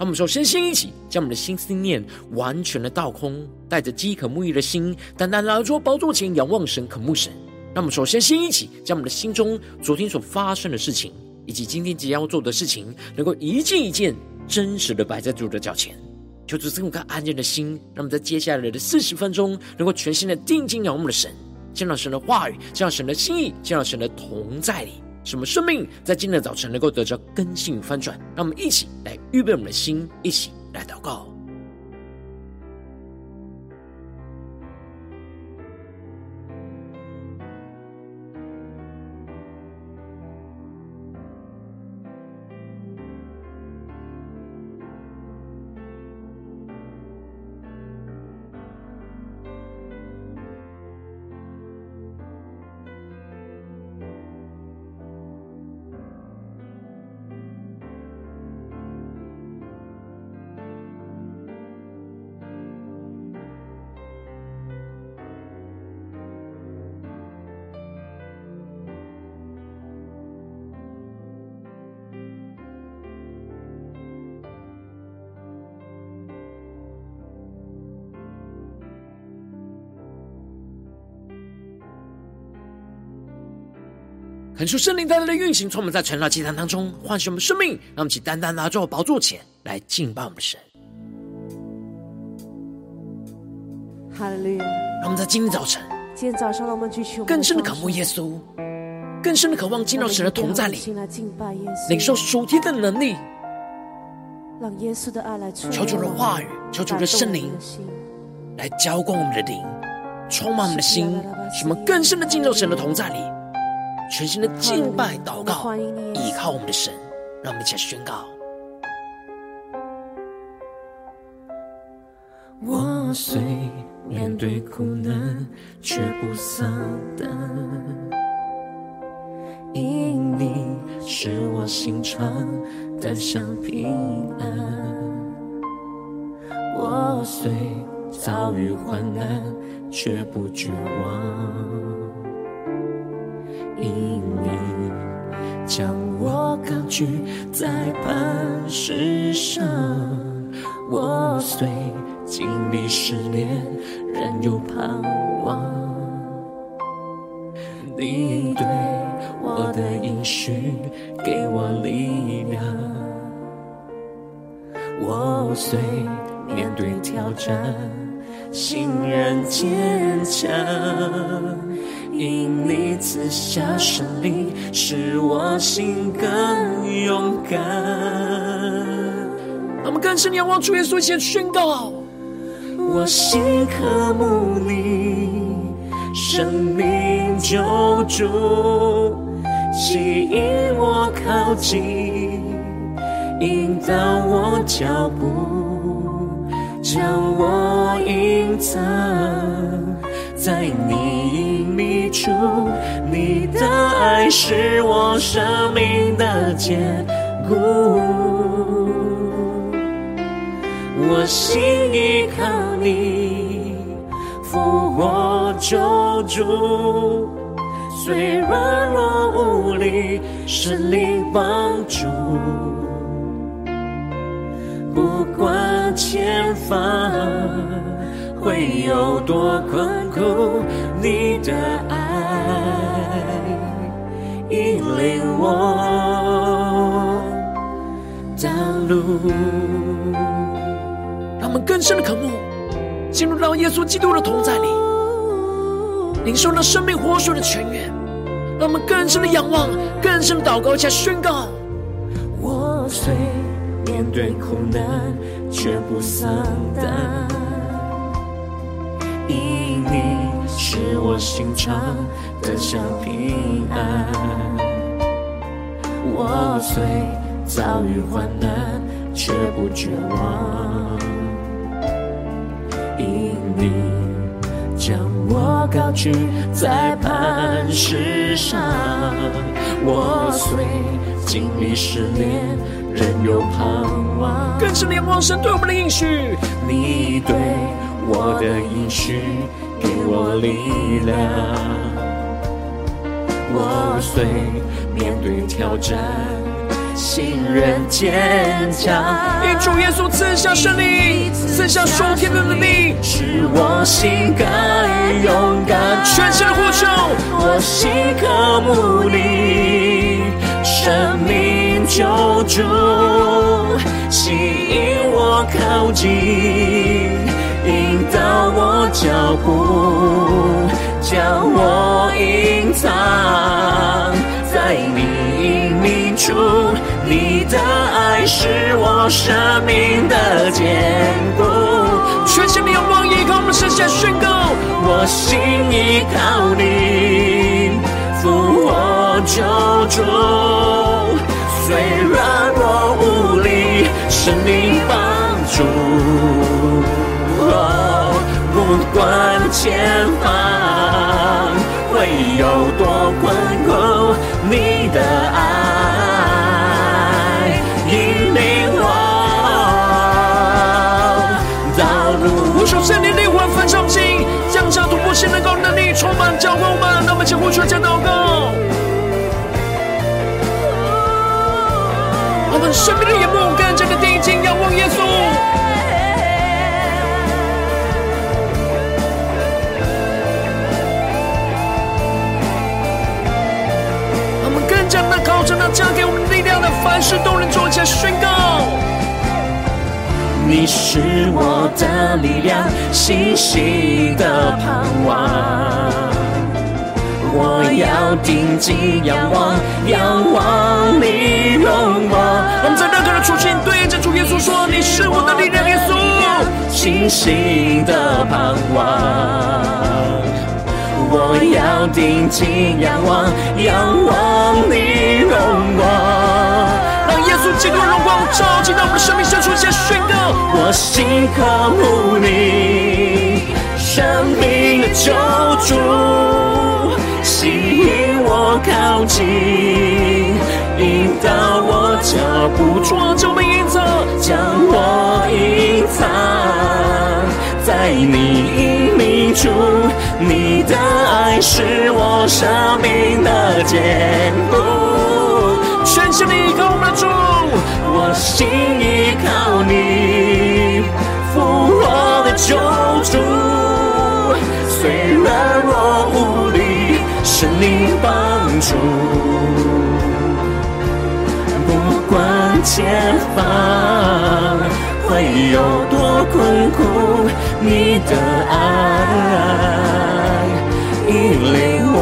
让我们首先先一起将我们的心思念完全的倒空，带着饥渴沐浴的心，单单来到宝座前仰望神、渴慕神。让我们首先先一起将我们的心中昨天所发生的事情，以及今天即将要做的事情，能够一件一件真实的摆在主的脚前，求主赐我们安静的心，让我们在接下来的四十分钟，能够全心的定睛仰望我们的神，见到神的话语，见到神的心意，见到神的同在里。什么生命在今天的早晨能够得着根性翻转？让我们一起来预备我们的心，一起来祷告。恳求圣灵带来的运行，充满在晨祷祭坛当中，唤醒我们生命，让我们起单单拿到宝座前来敬拜我们的神。哈利路亚！让我们在今天早晨，今天早上，让我们举起更深的渴慕耶稣，更深的渴望进到神的同在里，领受属天的能力，让耶稣的爱来。求主的话语，求主的圣灵来浇灌我们的灵，充满我们的心，使我们更深的进入神的同在里。全新的敬拜祷告，依靠我们的神，让我们一起来宣告。我虽面对苦难，却不丧胆，因你是我心常得享平安。我虽遭遇患难，却不绝望。我高举在磐石上，我虽经历失恋，仍有盼望。你对我的应许给我力量，我虽面对挑战，心然坚强。因你赐下胜利，使我心更勇敢。让我们更深仰望主耶稣，先宣告：我心渴慕你，生命救主，吸引我靠近，引导我脚步，将我隐藏。在你隐秘处，你的爱是我生命的坚固。我心依靠你，复活救主，虽软弱无力，神灵帮助，不管前方。会有多困苦，你的爱引领我道路。让我们更深的渴慕，进入到耶稣基督的同在里，领受那生命活水的泉源。让我们更深的仰望，更深的祷告，加宣告。我虽面对苦难，却不丧胆。我心常得享平安，我虽遭遇患难，却不绝望。因你将我高举在磐石上。我虽经历试炼，仍有盼望。更是仰望神对我们的应许，你对我的应许给我力量。我虽面对挑战，信任坚强。因主耶稣赐下胜利，赐下属天的能力，使我心敢勇敢，全心的呼求，我心渴慕你，生命救主，吸引我靠近，引导我脚步，将我隐藏在你隐秘处。你的爱是我生命的坚固，全心的仰望，依靠我们圣洁宣告，我心依靠你，复活救主，虽软弱无力，圣灵帮助，不管前方会有多困苦，你的爱引领我。道路无数。圣灵烈火焚烧心，降下突破性的高能力，充满教会我们。那么，请呼求加祷告。我们生命的眼目更加的定睛靠着那加给我们力量的，凡事都能做，起来宣告。你是我的力量，信心的盼望。我要定睛仰望，仰望你容光。我们在任何的处境对着主耶稣说：“你是我的力量，耶稣。”信心的盼望。我要定睛仰望，仰望你荣光。让耶稣基督荣光照进到我的生命深处，下宣告：我心渴慕你，生命的救主，吸引我靠近，引导我脚步，抓住我隐藏，将我隐藏在你隐秘处，你的爱是我生命的坚固，全心的依靠我的主。我心依靠你，复活的救主，虽然我无力，圣灵帮助。不管前方会有多困苦，你的爱引领我。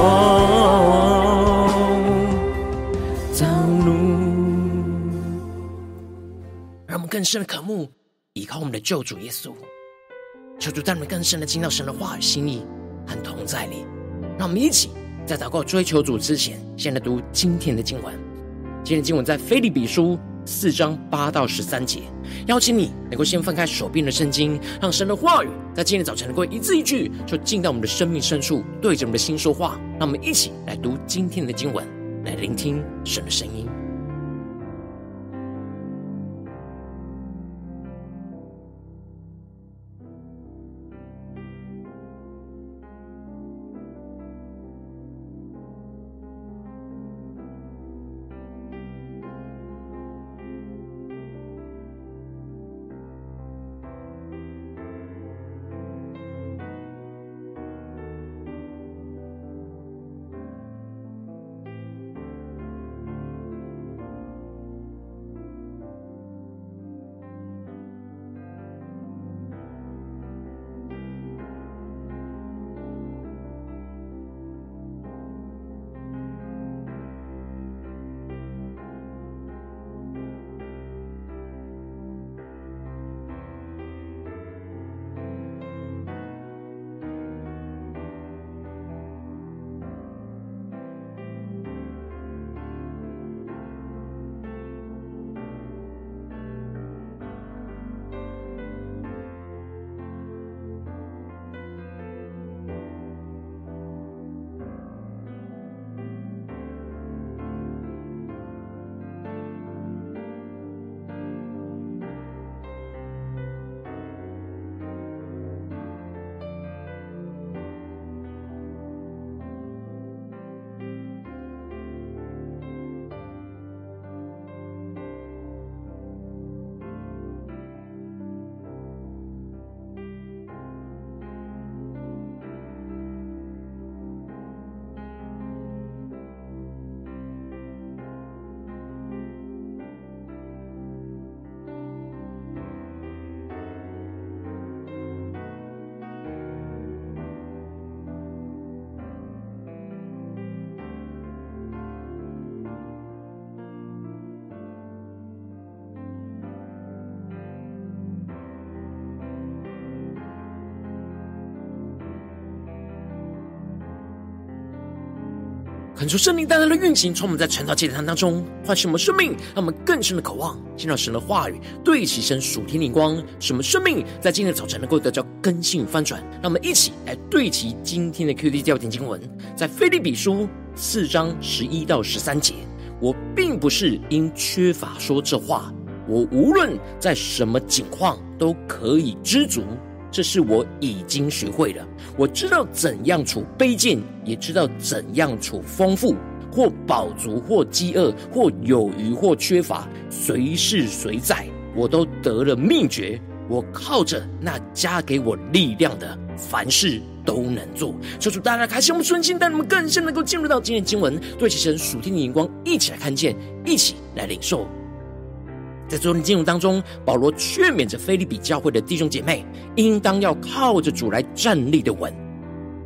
更深的渴慕，依靠我们的救主耶稣，求主带我们更深的听到神的话语心意和同在里。让我们一起在祷告追求主之前，先来读今天的经文。今天的经文在腓立比书四章八到十三节。邀请你能够先翻开手边的圣经，让神的话语在今天早晨能够一字一句，就进到我们的生命深处，对着我们的心说话。让我们一起来读今天的经文，来聆听神的声音。恳求圣灵带来的运行，从我们在传道祭坛当中唤醒我们生命，让我们更深的渴望见到神的话语，对齐神属天灵光，使我们生命在今天的早晨能够得到更新翻转。让我们一起来对齐今天的 QD 调点经文，在腓利比书四章十一到十三节。我并不是因缺乏说这话，我无论在什么境况都可以知足。这是我已经学会了。我知道怎样处卑贱，也知道怎样处丰富，或饱足，或饥饿，或有余，或缺乏，随时随在，我都得了秘诀。我靠着那加给我力量的，凡事都能做。求主大大开心我们顺心，带你们更深能够进入到今天经文，对齐神属天的眼光，一起来看见，一起来领受。在昨天经文当中，保罗劝勉着菲利比教会的弟兄姐妹，应当要靠着主来站立的稳，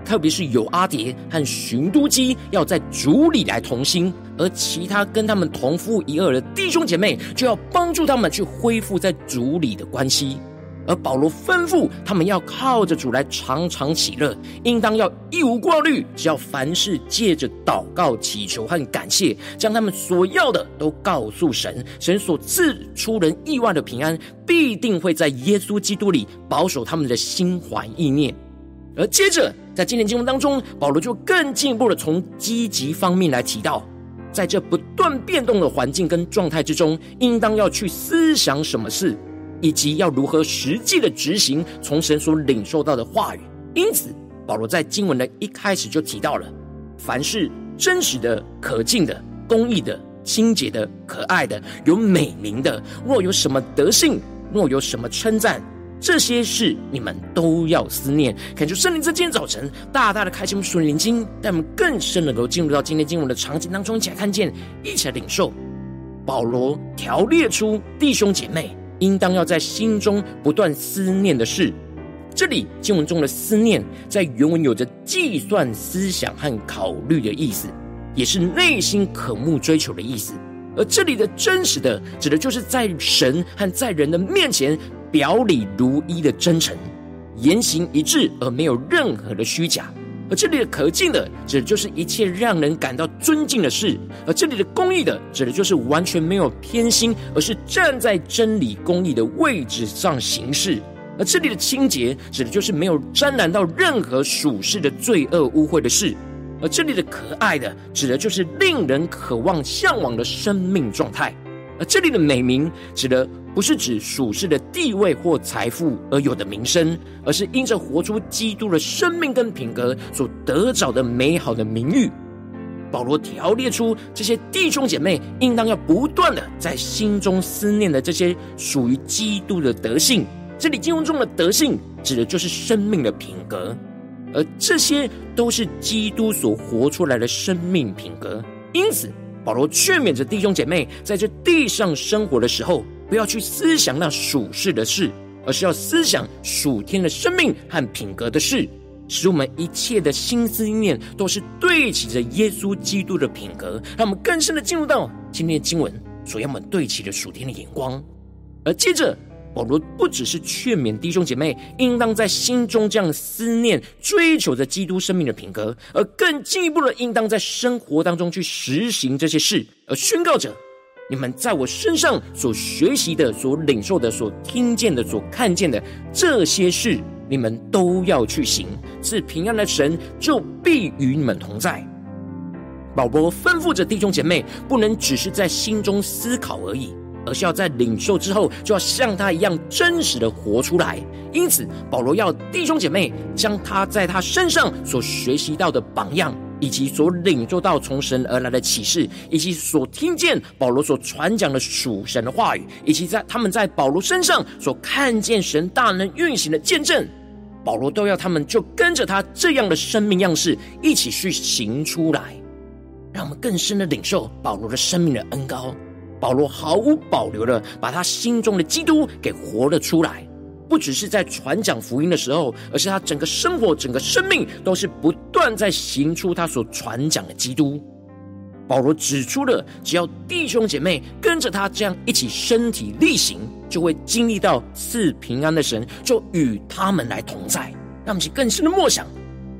特别是有阿蝶和寻都基要在主里来同心，而其他跟他们同父一儿的弟兄姐妹，就要帮助他们去恢复在主里的关系。而保罗吩咐他们要靠着主来常常喜乐，应当要一无挂虑，只要凡事借着祷告、祈求和感谢，将他们所要的都告诉神。神所赐出人意外的平安，必定会在耶稣基督里保守他们的心怀意念。而接着在今天经文当中，保罗就更进一步的从积极方面来提到，在这不断变动的环境跟状态之中，应当要去思想什么事。以及要如何实际的执行从神所领受到的话语。因此，保罗在经文的一开始就提到了：凡是真实的、可敬的、公义的、清洁的、可爱的、有美名的，若有什么德性，若有什么称赞，这些事你们都要思念。恳求圣灵在今天早晨大大的开启我们属灵眼睛，让我们更深能够进入到今天经文的场景当中，一起来看见，一起来领受。保罗条列出弟兄姐妹。应当要在心中不断思念的事，这里经文中的思念，在原文有着计算、思想和考虑的意思，也是内心渴慕追求的意思。而这里的真实的，指的就是在神和在人的面前表里如一的真诚，言行一致，而没有任何的虚假。而这里的可敬的，指的就是一切让人感到尊敬的事；而这里的公义的，指的就是完全没有偏心，而是站在真理公义的位置上行事；而这里的清洁，指的就是没有沾染到任何属世的罪恶污秽的事；而这里的可爱的，指的就是令人渴望向往的生命状态；而这里的美名，指的。不是指属世的地位或财富而有的名声，而是因着活出基督的生命跟品格所得着的美好的名誉。保罗条列出这些弟兄姐妹应当要不断的在心中思念的这些属于基督的德性。这里经文中的德性指的就是生命的品格，而这些都是基督所活出来的生命品格。因此，保罗劝勉着弟兄姐妹在这地上生活的时候，不要去思想那属世的事，而是要思想属天的生命和品格的事，使我们一切的心思意念都是对齐着耶稣基督的品格，让我们更深的进入到今天的经文所要我们对齐的属天的眼光。而接着，保罗不只是劝勉弟兄姐妹应当在心中这样思念、追求着基督生命的品格，而更进一步的，应当在生活当中去实行这些事，而宣告着。你们在我身上所学习的、所领受的、所听见的、所看见的这些事，你们都要去行。赐平安的神就必与你们同在。保罗吩咐着弟兄姐妹，不能只是在心中思考而已，而是要在领受之后，就要像他一样真实的活出来。因此，保罗要弟兄姐妹将他在他身上所学习到的榜样。以及所领受到从神而来的启示，以及所听见保罗所传讲的属神的话语，以及在他们在保罗身上所看见神大能运行的见证，保罗都要他们就跟着他这样的生命样式一起去行出来，让我们更深的领受保罗的生命的恩膏。保罗毫无保留的把他心中的基督给活了出来。不只是在传讲福音的时候，而是他整个生活、整个生命都是不断在行出他所传讲的基督。保罗指出了，只要弟兄姐妹跟着他这样一起身体力行，就会经历到赐平安的神就与他们来同在。让我们更深的默想，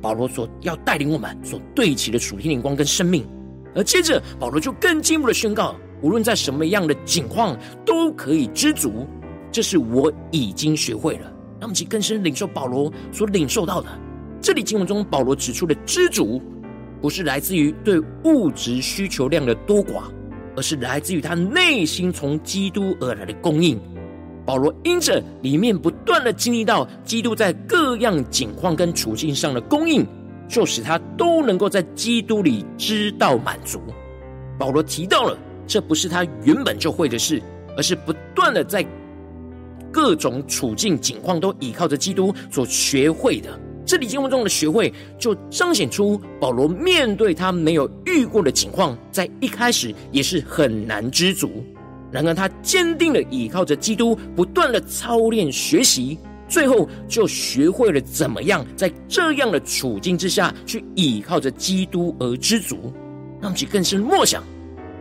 保罗所要带领我们所对齐的属天灵光跟生命，而接着保罗就更进一步的宣告：无论在什么样的境况，都可以知足，这是我已经学会了。让我们去更深领受保罗所领受到的。这里经文中保罗指出的知足，不是来自于对物质需求量的多寡，而是来自于他内心从基督而来的供应。保罗因着里面不断的经历到基督在各样境况跟处境上的供应，就使他都能够在基督里知道满足。保罗提到了，这不是他原本就会的事，而是不断的在各种处境境况都依靠着基督所学会的。这里经文中的学会，就彰显出保罗面对他没有遇过的情况，在一开始也是很难知足。然而他坚定的依靠着基督，不断的操练学习，最后就学会了怎么样在这样的处境之下去依靠着基督而知足。让其更深默想，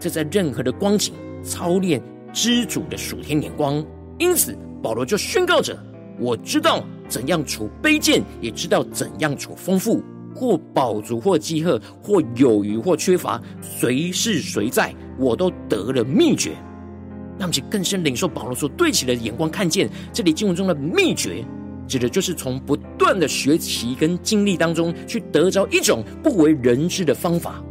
这在任何的光景操练知足的属天眼光。因此保罗就宣告着：我知道。怎样处卑贱，也知道怎样处丰富；或饱足，或饥饿；或有余，或缺乏，随是随在，我都得了秘诀。让其更深领受保罗所对齐的眼光，看见这里经文中的秘诀，指的就是从不断的学习跟经历当中，去得着一种不为人知的方法。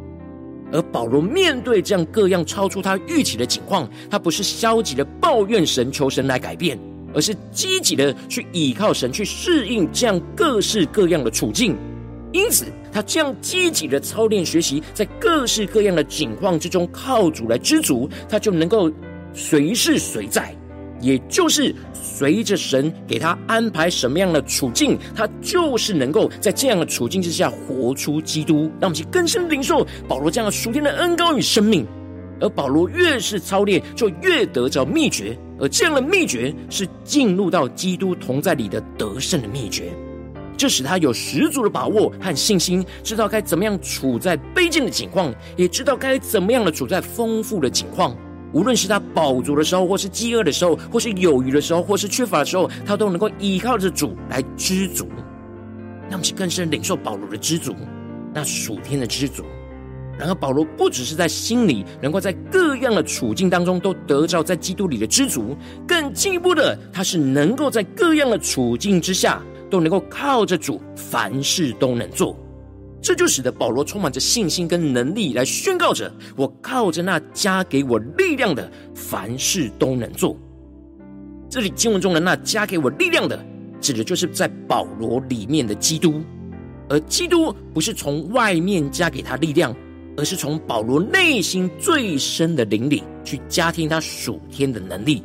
而保罗面对这样各样超出他预期的情况，他不是消极的抱怨神，求神来改变。而是积极的去倚靠神，去适应这样各式各样的处境。因此，他这样积极的操练学习，在各式各样的境况之中靠主来知足，他就能够随时随在，也就是随着神给他安排什么样的处境，他就是能够在这样的处境之下活出基督，让我们去更深领受保罗这样的属天的恩膏与生命。而保罗越是操练，就越得着秘诀。而这样的秘诀是进入到基督同在里的得胜的秘诀，这使他有十足的把握和信心，知道该怎么样处在卑贱的境况，也知道该怎么样的处在丰富的境况。无论是他饱足的时候，或是饥饿的时候，或是有余的时候，或是缺乏的时候，他都能够依靠着主来知足。让我们更深领受保罗的知足，那属天的知足。然而，保罗不只是在心里能够在各样的处境当中都得着在基督里的知足，更进一步的，他是能够在各样的处境之下都能够靠着主，凡事都能做。这就使得保罗充满着信心跟能力来宣告着：我靠着那加给我力量的，凡事都能做。这里经文中的那加给我力量的，指的就是在保罗里面的基督，而基督不是从外面加给他力量。而是从保罗内心最深的灵里去加添他属天的能力，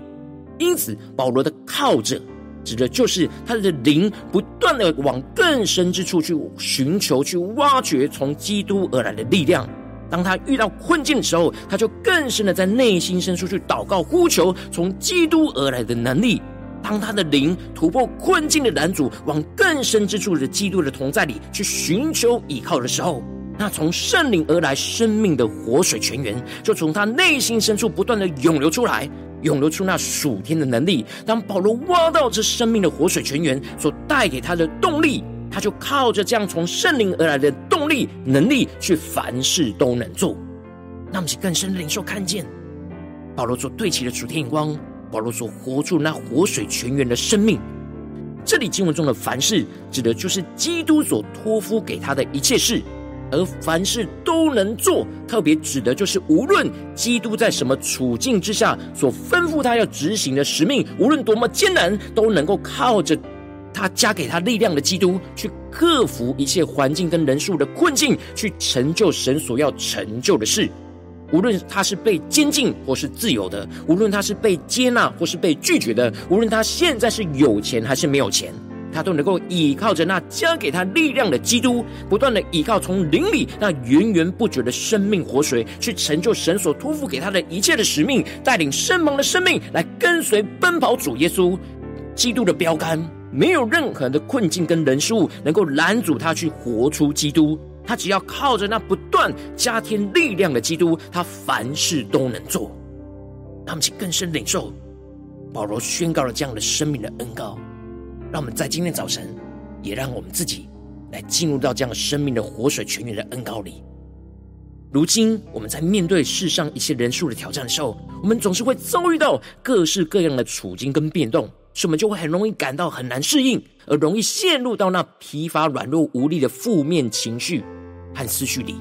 因此保罗的靠着，指的就是他的灵不断的往更深之处去寻求、去挖掘从基督而来的力量。当他遇到困境的时候，他就更深的在内心深处去祷告、呼求从基督而来的能力。当他的灵突破困境的拦阻，往更深之处的基督的同在里去寻求依靠的时候。那从圣灵而来生命的活水泉源，就从他内心深处不断的涌流出来，涌流出那属天的能力。当保罗挖到这生命的活水泉源所带给他的动力，他就靠着这样从圣灵而来的动力能力，去凡事都能做。那么，更深的领受看见保罗所对齐的属天眼光，保罗所活出那活水泉源的生命。这里经文中的凡事，指的就是基督所托付给他的一切事。而凡事都能做，特别指的就是无论基督在什么处境之下所吩咐他要执行的使命，无论多么艰难，都能够靠着他加给他力量的基督，去克服一切环境跟人数的困境，去成就神所要成就的事。无论他是被监禁或是自由的，无论他是被接纳或是被拒绝的，无论他现在是有钱还是没有钱。他都能够依靠着那加给他力量的基督，不断的依靠从灵里那源源不绝的生命活水，去成就神所托付给他的一切的使命，带领身旁的生命来跟随奔跑主耶稣基督的标杆。没有任何的困境跟人事物能够拦阻他去活出基督。他只要靠着那不断加添力量的基督，他凡事都能做。让我们去更深领受保罗宣告了这样的生命的恩膏。让我们在今天早晨，也让我们自己来进入到这样生命的活水泉源的恩膏里。如今我们在面对世上一些人数的挑战的时候，我们总是会遭遇到各式各样的处境跟变动，所以我们就会很容易感到很难适应，而容易陷入到那疲乏、软弱、无力的负面情绪和思绪里。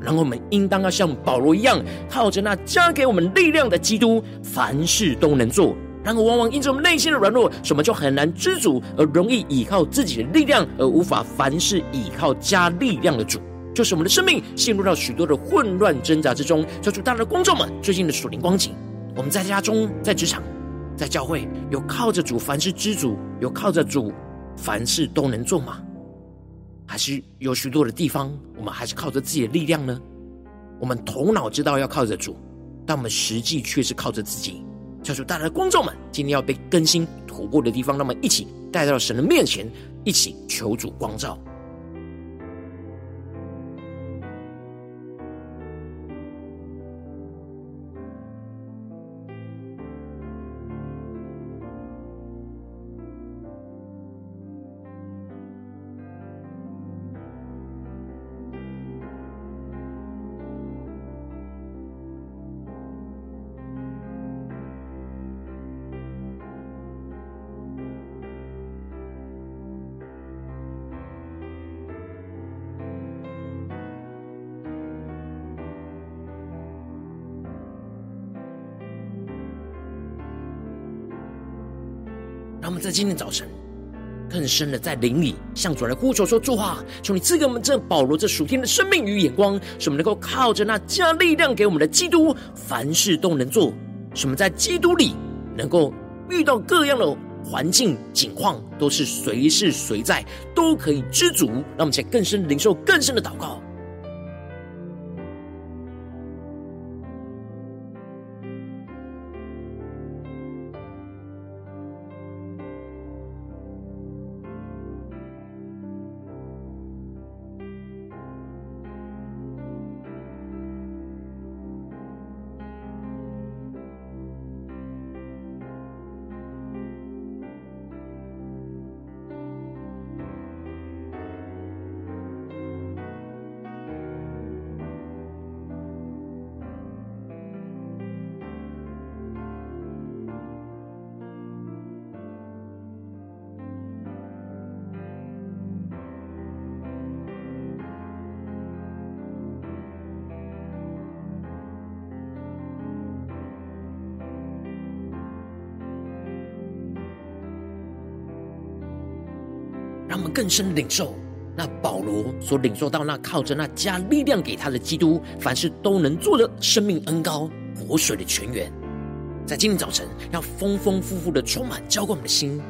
然后我们应当要像保罗一样，靠着那加给我们力量的基督，凡事都能做。然而，往往因着我们内心的软弱，什么就很难知足，而容易依靠自己的力量，而无法凡事依靠加力量的主。就是我们的生命陷入到许多的混乱挣扎之中。求主，大家的观众们，最近的属灵光景，我们在家中、在职场、在教会，有靠着主凡事知足，有靠着主凡事都能做吗？还是有许多的地方，我们还是靠着自己的力量呢？我们头脑知道要靠着主，但我们实际却是靠着自己。求主带来的观众们，今天要被更新突破的地方，那么一起带到神的面前，一起求主光照。让我们在今天早晨更深的在灵里向主来呼求说：主啊，求你赐给我们这保罗这属天的生命与眼光，使我们能够靠着那加力量给我们的基督，凡事都能做。使我们在基督里能够遇到各样的环境境况，都是随时随在都可以知足。让我们在更深领受更深的祷告。更深领受那保罗所领受到那靠着那加力量给他的基督，凡事都能做的生命恩高活水的泉源，在今天早晨要丰丰富富的充满浇灌我们的心。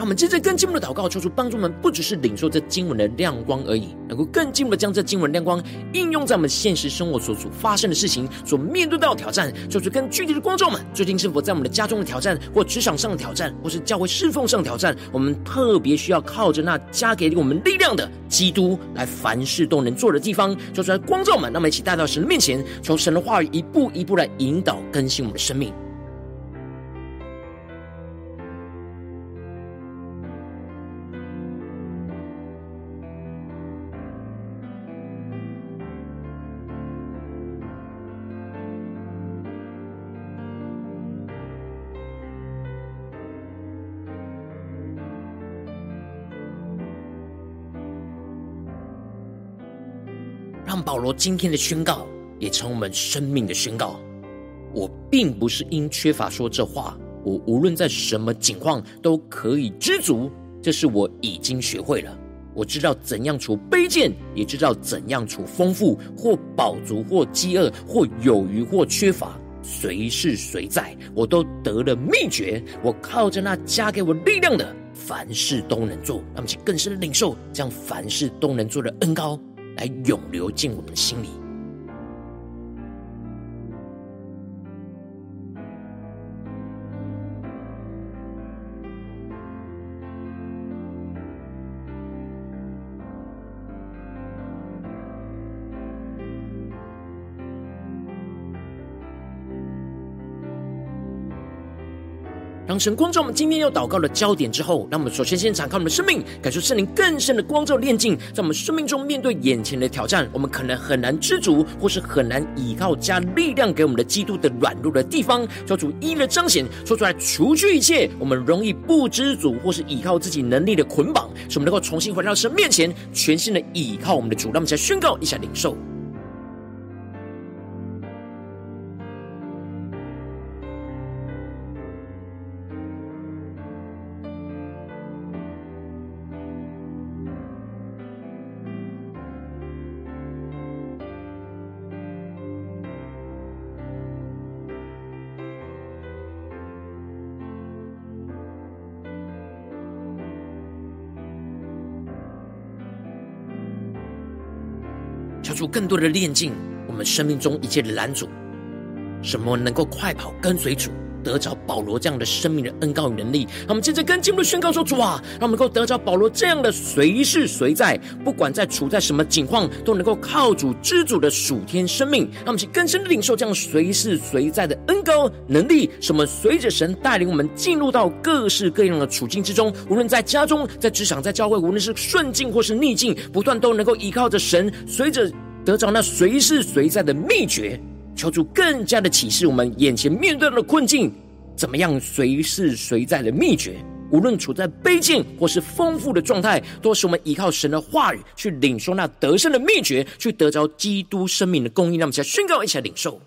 让我们接着更进步的祷告，求主帮助我们，不只是领受这经文的亮光而已，能够更进一步的将这经文亮光应用在我们现实生活所所发生的事情，所面对到的挑战。求主更具体的光照们，最近是否在我们的家中的挑战，或职场上的挑战，或是教会侍奉上的挑战，我们特别需要靠着那加给我们力量的基督，来凡事都能做的地方，求主来光照们，让我们一起带到神的面前，求神的话语一步一步来引导更新我们的生命。让保罗今天的宣告也成我们生命的宣告。我并不是因缺乏说这话，我无论在什么境况都可以知足，这是我已经学会了。我知道怎样处卑贱，也知道怎样处丰富，或饱足，或饥饿，或有余，或缺乏，随时随在，我都得了秘诀。我靠着那加给我力量的，凡事都能做。让我们去更深的领受，这样凡事都能做的恩膏。来涌流进我们的心里，让让神光照我们今天要祷告的焦点之后，让我们首先先敞开我们的生命，感受圣灵更深的光照炼净，在我们生命中面对眼前的挑战，我们可能很难知足，或是很难依靠加力量给我们的基督的软弱的地方，求主一一的彰显，说出来，除去一切我们容易不知足或是依靠自己能力的捆绑，使我们能够重新回到神面前，全新的依靠我们的主。让我们再宣告一下领受。更多的炼净，我们生命中一切的拦阻，什么能够快跑跟随主，得着保罗这样的生命的恩膏与能力？让我们接着跟经文宣告说：主啊，让我们能够得着保罗这样的随时随在，不管在处在什么境况，都能够靠主知主的属天生命。让我们去更深的领受这样随时随在的恩膏能力，什么随着神带领我们进入到各式各样的处境之中，无论在家中、在职场、在教会，无论是顺境或是逆境，不断都能够依靠着神，随着。得着那随时随在的秘诀，求主更加的启示我们眼前面对的困境，怎么样随时随在的秘诀。无论处在卑贱或是丰富的状态，都是我们依靠神的话语去领受那得胜的秘诀，去得着基督生命的供应。让我们先宣告一起来领受。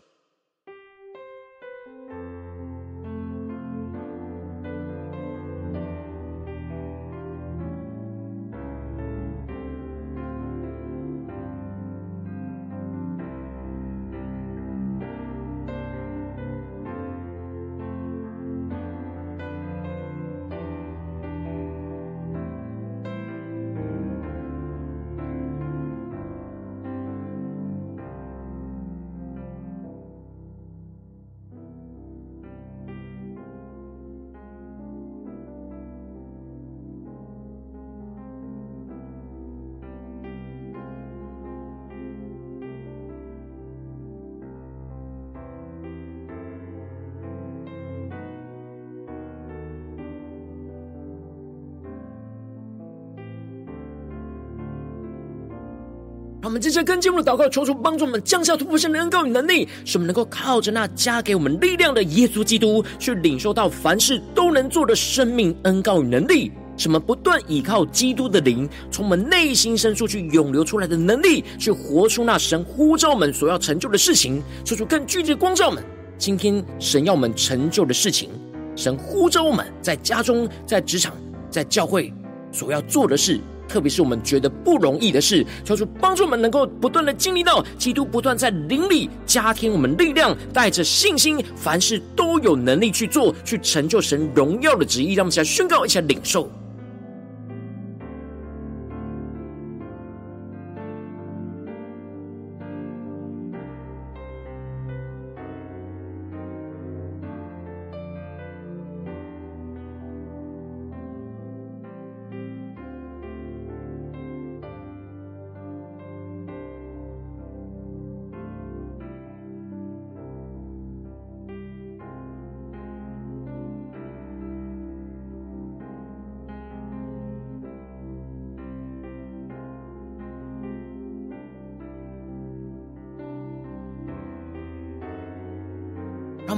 让我们接着跟进我们的祷告，求主帮助我们降下突破性的恩膏与能力，使我们能够靠着那加给我们力量的耶稣基督，去领受到凡事都能做的生命恩膏与能力。使我们不断依靠基督的灵，从我们内心深处去涌流出来的能力，去活出那神呼召我们所要成就的事情。求出更具体的光照们，今天神要我们成就的事情，神呼召我们在家中、在职场、在教会所要做的事。特别是我们觉得不容易的事，求主帮助我们能够不断的经历到基督不断在灵里加添我们力量，带着信心，凡事都有能力去做，去成就神荣耀的旨意。让我们一起来宣告一下领受。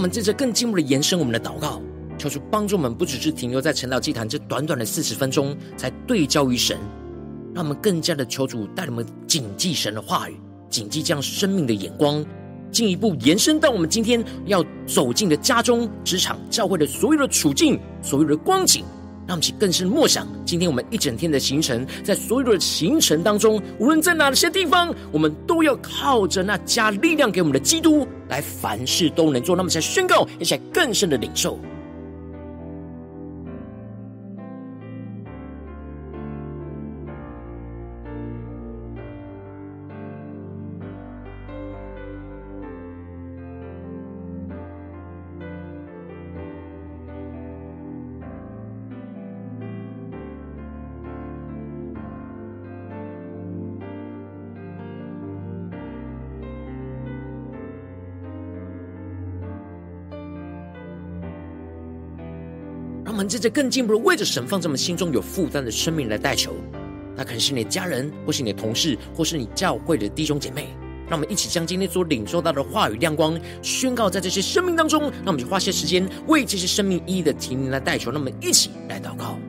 们接着更进一步的延伸我们的祷告，求主帮助我们，不只是停留在晨祷祭坛这短短的四十分钟，才对焦于神，让我们更加的求主带我们谨记神的话语，谨记这样生命的眼光，进一步延伸到我们今天要走进的家中、职场、教会的所有的处境、所有的光景。让我们去更深默想，今天我们一整天的行程，在所有的行程当中，无论在哪些地方，我们都要靠着那加力量给我们的基督，来凡事都能做。那么，才宣告，而且更深的领受。我们接着更进一步的为着神放在我们心中有负担的生命来代求。那可能是你的家人，或是你的同事，或是你教会的弟兄姐妹。让我们一起将今天所领受到的话语亮光宣告在这些生命当中。那我们就花些时间为这些生命一一的提名来代求。让我们一起来祷告。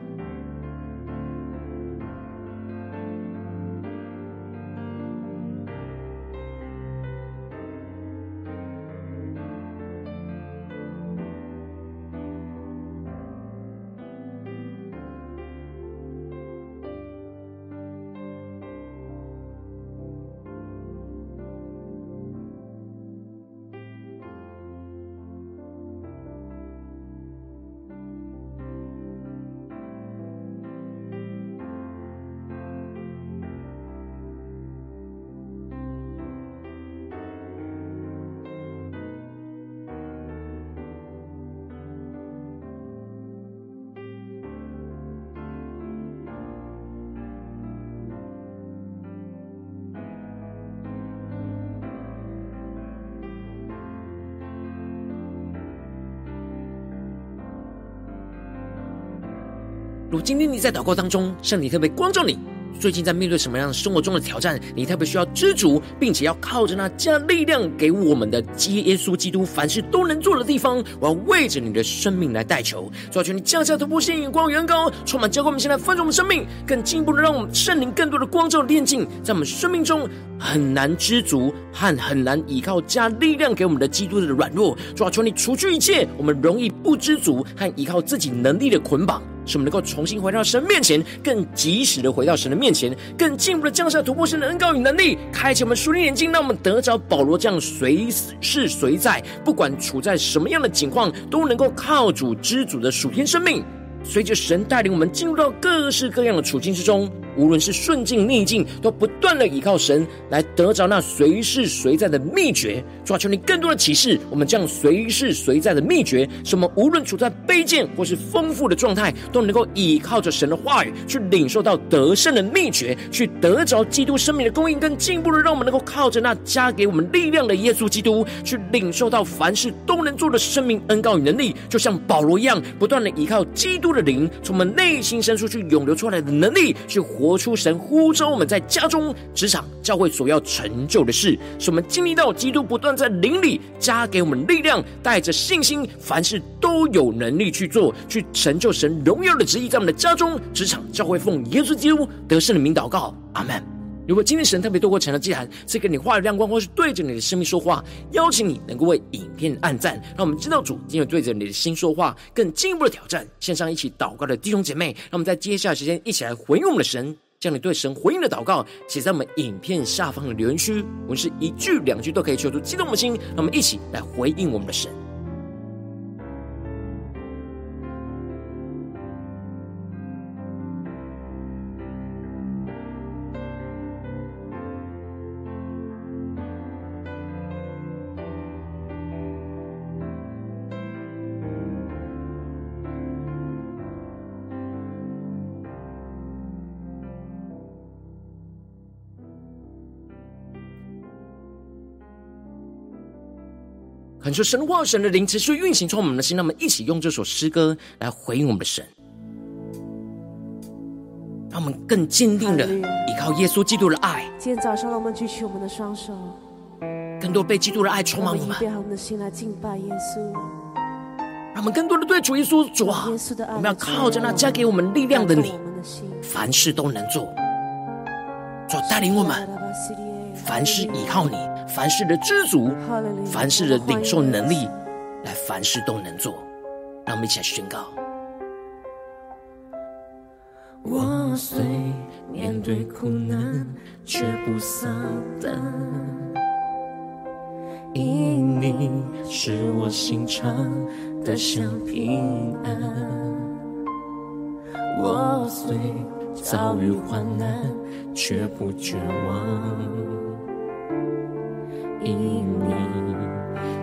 如今天你在祷告当中，圣灵特别光照你。最近在面对什么样的生活中的挑战？你特别需要知足，并且要靠着那加力量给我们的基耶稣基督，凡事都能做的地方。我要为着你的生命来代求，求求你降下突破性眼光，远高，充满教会我们现在丰盛我们生命，更进一步的让我们圣灵更多的光照炼净，在我们生命中很难知足和很难依靠加力量给我们的基督的软弱。主要求你除去一切我们容易不知足和依靠自己能力的捆绑。使我们能够重新回到神面前，更及时的回到神的面前，更进一步的降下突破神的恩膏与能力，开启我们属灵眼睛，让我们得着保罗这样随时随在，不管处在什么样的情况，都能够靠主知主的属天生命。随着神带领我们进入到各式各样的处境之中。无论是顺境逆境，都不断的依靠神来得着那随时随在的秘诀。主啊，求你更多的启示我们这样随时随在的秘诀，使我们无论处在卑贱或是丰富的状态，都能够依靠着神的话语去领受到得胜的秘诀，去得着基督生命的供应，跟进步的让我们能够靠着那加给我们力量的耶稣基督，去领受到凡事都能做的生命恩膏与能力，就像保罗一样，不断的依靠基督的灵，从我们内心深处去涌流出来的能力，去活。出神呼召我们在家中、职场、教会所要成就的事，使我们经历到基督不断在灵里加给我们力量，带着信心，凡事都有能力去做，去成就神荣耀的旨意，在我们的家中、职场、教会，奉耶稣基督得胜的名祷告，阿门。如果今天神特别透过成了祭坛，赐给你话语亮光，或是对着你的生命说话，邀请你能够为影片按赞，让我们知道主今天对着你的心说话，更进一步的挑战。线上一起祷告的弟兄姐妹，让我们在接下来时间一起来回应我们的神，将你对神回应的祷告写在我们影片下方的留言区，我们是一句两句都可以求助激动我们的心，让我们一起来回应我们的神。恳求神话神的灵持续运行从我们的心，让我们一起用这首诗歌来回应我们的神，让我们更坚定的依靠耶稣基督的爱。今天早上，让我们举起我们的双手，更多被基督的爱充满我们，预备好我们的心来敬拜耶稣。让我们更多的对主耶稣主啊，我们要靠着那加给我们力量的你，凡事都能做。主带领我们，凡事依靠你。凡事的知足，凡事的领受能力，来凡事都能做。让我们一起来宣告。我虽面对苦难，却不丧胆，因你是我心常得享平安。我虽遭遇患难，却不绝望。因你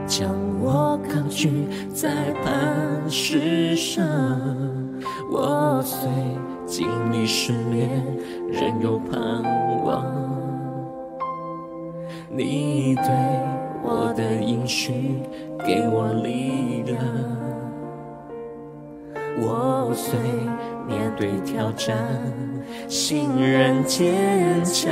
将我高举在磐石上，我虽经历试炼，仍有盼望。你对我的应许给我力量，我虽面对挑战，心仍坚强，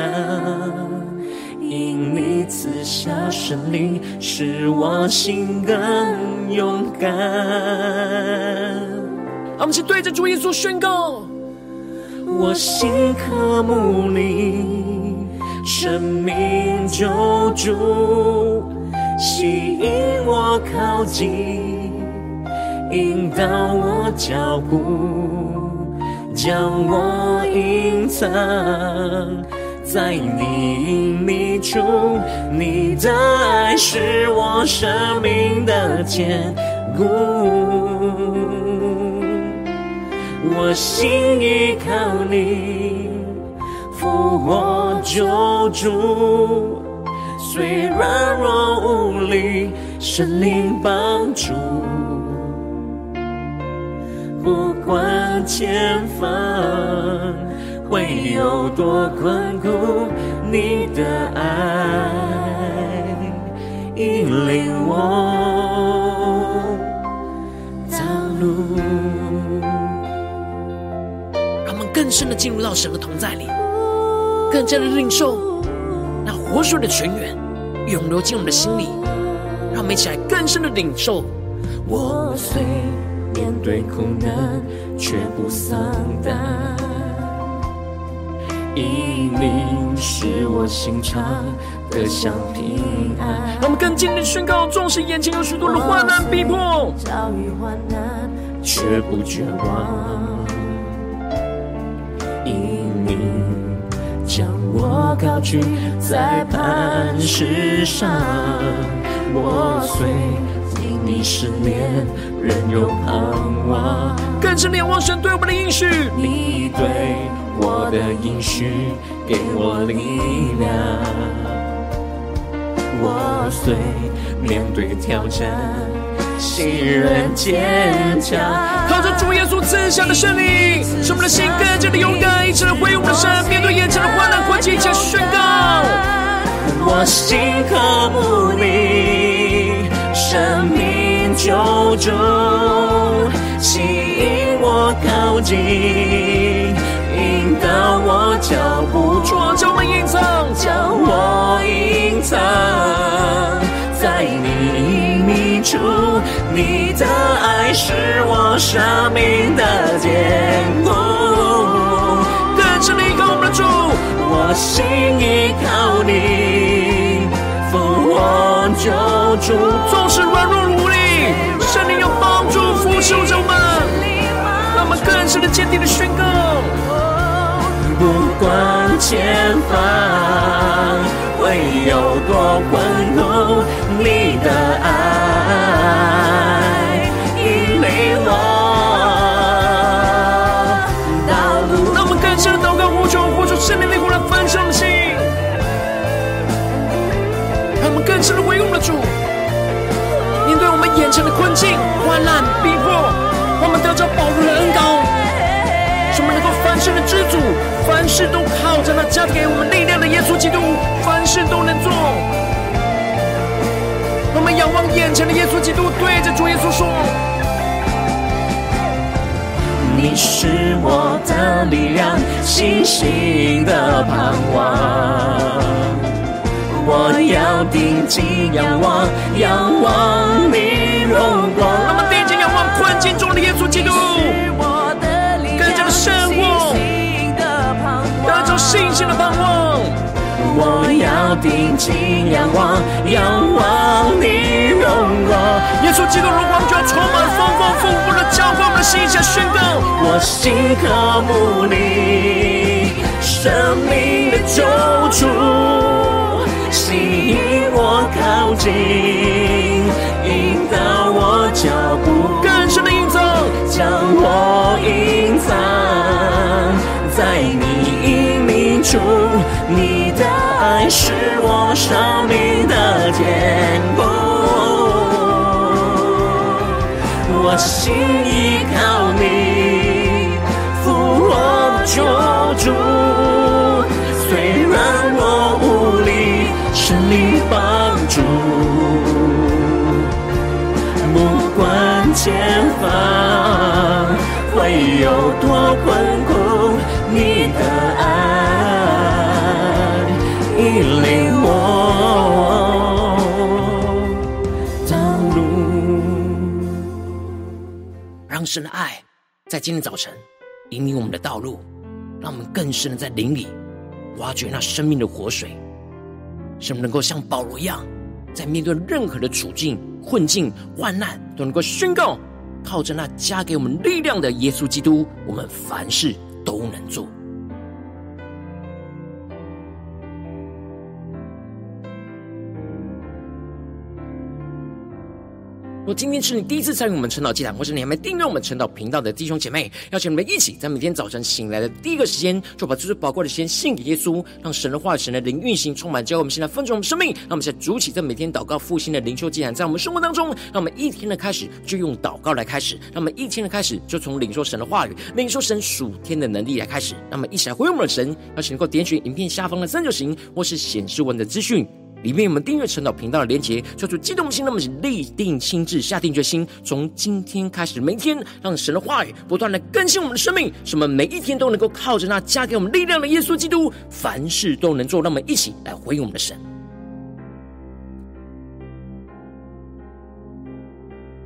因你赐下胜利，使我心更勇敢。我们是对着主耶稣宣告：我心渴慕你，生命救主，吸引我靠近，引导我脚步，将我隐藏在你隐秘处。你的爱是我生命的坚固，我心依靠你，复活救主。虽软弱无力，神灵帮助。不管前方会有多困苦，你的爱引领我道路。让我们更深的进入到神的同在里，更加的领受那活水的泉源。涌流进我们的心里，让我们一起来更深的领受。我虽面对苦难，却不丧胆，因你使我心肠得享平安。让我们更坚定宣告：纵使眼前有许多的患难逼迫，遭遇患难，却不绝望。因你将我高举在磐石上，我虽经历失恋，仍有盼望。更是仰望神对我们的应许，你对我的应许给我力量。我虽面对挑战。心仍坚强，靠着主耶稣赐下的胜利，使我们的心更加的勇敢，一起来回应我们的神，面对眼前的患难困境，一起来宣告：我心渴慕你，生命救主，吸引我靠近，引导我脚步，将我隐藏，将我隐藏在你。主，你的爱是我生命的坚固。更深的依靠我们的主，我心依靠你，复活救主。纵使软弱无力，圣灵有帮助扶持着我们，让我们更深的坚定的宣告。不管前方会有多困苦，你的爱。生命灵火来焚烧我们的心，让我们更深的回应我们的主。面对我们眼前的困境、患难、逼迫，我们得着宝贵的恩膏，使我们能够凡事的知足，凡事都靠着那加给我们力量的耶稣基督，凡事都能做。我们仰望眼前的耶稣基督，对着主耶稣说。你是我的力量，信心的盼望。我要定睛仰望，仰望你荣光。让我们定睛仰望困境中的耶稣基督，信心的盼望。我要定睛仰望，仰望你荣光。耶稣基督荣光就要充满丰丰富富的浇灌我们的心，下宣告：我心渴慕你，生命的救主，吸引我靠近，引导我脚步，更深的印证，将我主，你的爱是我生命的坚固。我心依靠你，复活救主，虽然我无力，神灵帮助，不管前方会有多困神的爱在今天早晨引领我们的道路，让我们更深的在灵里挖掘那生命的活水，使我们能够像保罗一样，在面对任何的处境、困境、患难，都能够宣告。靠着那加给我们力量的耶稣基督，我们凡事都能做。如果今天是你第一次参与我们晨祷祭坛，或是你还没订阅我们晨祷频道的弟兄姐妹，邀请你们一起在每天早晨醒来的第一个时间，就把最宝贵的时间献给耶稣，让神的话语、神的灵运行充满，教会我们现在分盛我们生命。让我们现在主起，在每天祷告复兴的灵修祭坛，在我们生活当中，让我们一天的开始就用祷告来开始，让我们一天的开始就从领受神的话语、领受神属天的能力来开始。让我们一起来回应我们的神，邀请能够点选影片下方的三角形，或是显示文的资讯。里面我们订阅晨祷频道的连结，叫做激动心，那么立定心志，下定决心，从今天开始，每天让神的话语不断的更新我们的生命，使我们每一天都能够靠着那加给我们力量的耶稣基督，凡事都能做。让我们一起来回应我们的神。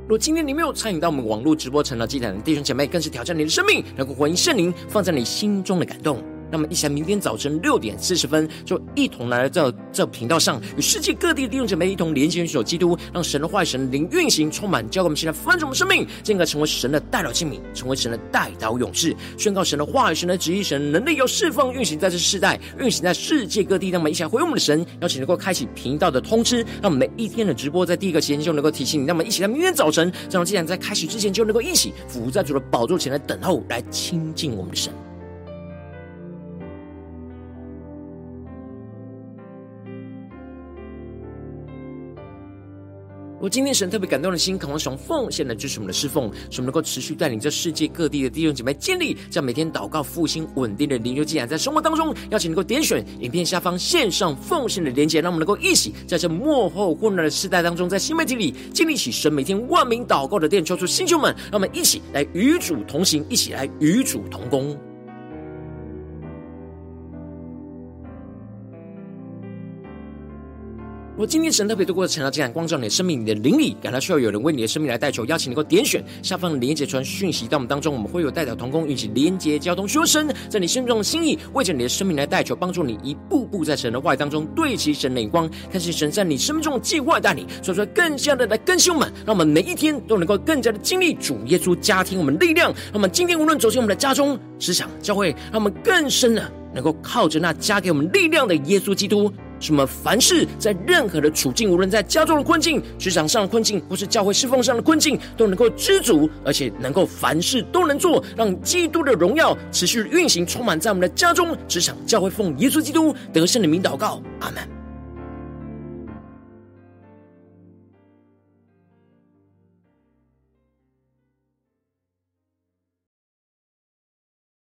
如今天你没有参与到我们网络直播晨祷祭坛的弟兄姐妹，更是挑战你的生命，能够回应圣灵放在你心中的感动。那么，一起来，明天早晨六点四十分，就一同来到这这频道上，与世界各地的弟兄姐妹一同连接、联手基督，让神的话语、神灵运行，充满，教给我们现在翻转我们生命，进而成为神的代祷器皿，成为神的代祷勇士，宣告神的话语、神的旨意、神的能力，要释放运行在这世代，运行在世界各地。那么一起来回应我们的神，邀请能够开启频道的通知，让我们每一天的直播在第一个时间就能够提醒你。那么一起来，明天早晨，这样既然在开始之前就能够一起伏在主的宝座前来等候，来亲近我们的神。我今天神特别感动的心，渴望使用奉献来支持我们的侍奉，使我们能够持续带领这世界各地的弟兄姐妹建立这样每天祷告复兴稳定的灵修祭坛，在生活当中，邀请能够点选影片下方线上奉献的连结，让我们能够一起在这幕后混乱的时代当中，在新媒体里建立起神每天万名祷告的殿，求出星球们，让我们一起来与主同行，一起来与主同工。我今天神特别透过晨祷祭坛光照你的生命，你的灵里感到需要有人为你的生命来代求，邀请你能够点选下方的连接传讯息到我们当中，我们会有代表同工，一起连接交通，说神在你心中的心意，为着你的生命来代求，帮助你一步步在神的话语当中对齐神的眼光，看见神在你生命中的计划带领，说出来更加的来更新我们，让我们每一天都能够更加的经历主耶稣加添我们力量，让我们今天无论走进我们的家中、职场、教会，让我们更深的能够靠着那加给我们力量的耶稣基督。什么？凡事在任何的处境，无论在家中的困境、职场上的困境，或是教会侍奉上的困境，都能够知足，而且能够凡事都能做，让基督的荣耀持续运行，充满在我们的家中、职场、教会，奉耶稣基督得胜的名祷告，阿门。